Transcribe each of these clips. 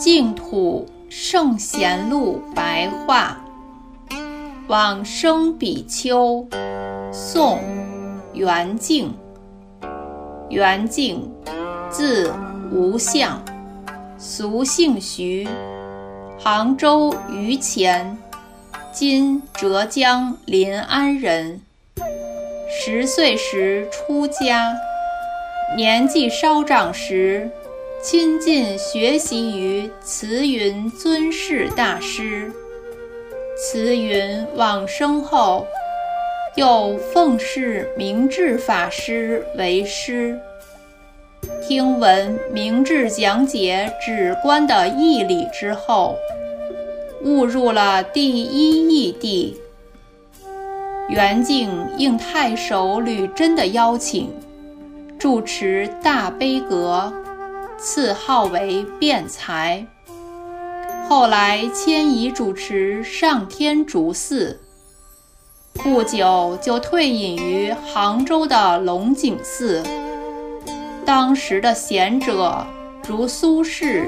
净土圣贤录白话，往生比丘，宋，元敬。元敬，字无相，俗姓徐，杭州余钱（今浙江临安）人。十岁时出家，年纪稍长时。亲近学习于慈云尊士大师。慈云往生后，又奉侍明智法师为师。听闻明智讲解止观的义理之后，悟入了第一义谛。圆净应太守吕真的邀请，住持大悲阁。赐号为辩才，后来迁移主持上天竺寺，不久就退隐于杭州的龙井寺。当时的贤者如苏轼、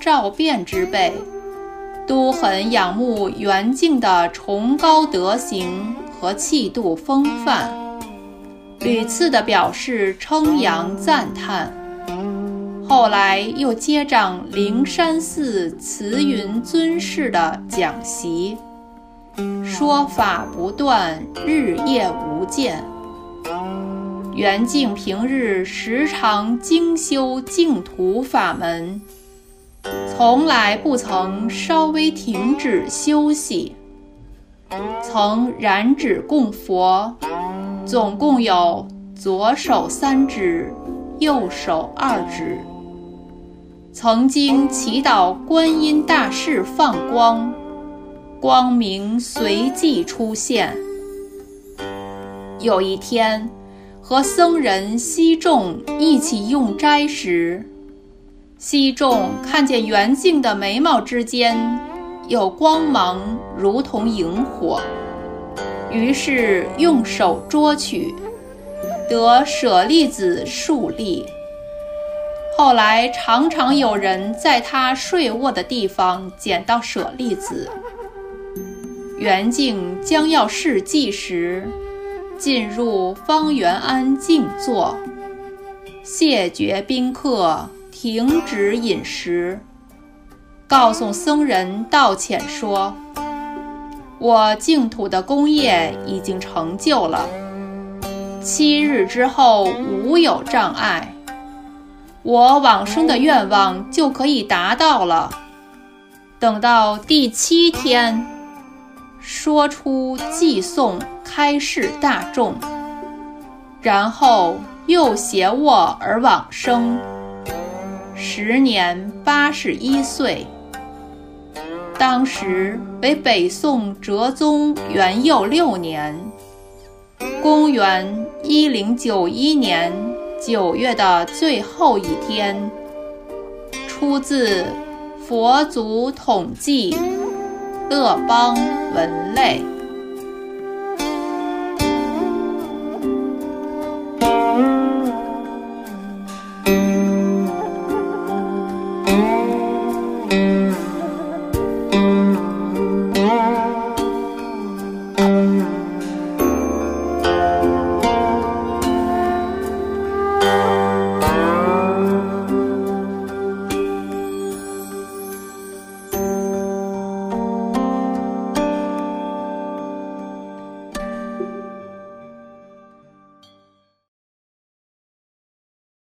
赵卞之辈，都很仰慕圆净的崇高德行和气度风范，屡次的表示称扬赞叹。后来又接掌灵山寺慈云尊士的讲习，说法不断，日夜无间。圆净平日时常精修净土法门，从来不曾稍微停止休息。曾燃指供佛，总共有左手三指，右手二指。曾经祈祷观音大士放光，光明随即出现。有一天，和僧人西众一起用斋时，西众看见圆净的眉毛之间有光芒，如同萤火，于是用手捉取，得舍利子数粒。后来常常有人在他睡卧的地方捡到舍利子。圆净将要试祭时，进入方圆安静坐，谢绝宾客，停止饮食，告诉僧人道歉说：“我净土的功业已经成就了，七日之后无有障碍。”我往生的愿望就可以达到了。等到第七天，说出寄送开示大众，然后又携卧而往生，时年八十一岁。当时为北宋哲宗元佑六年，公元一零九一年。九月的最后一天，出自《佛祖统计》，乐邦文类。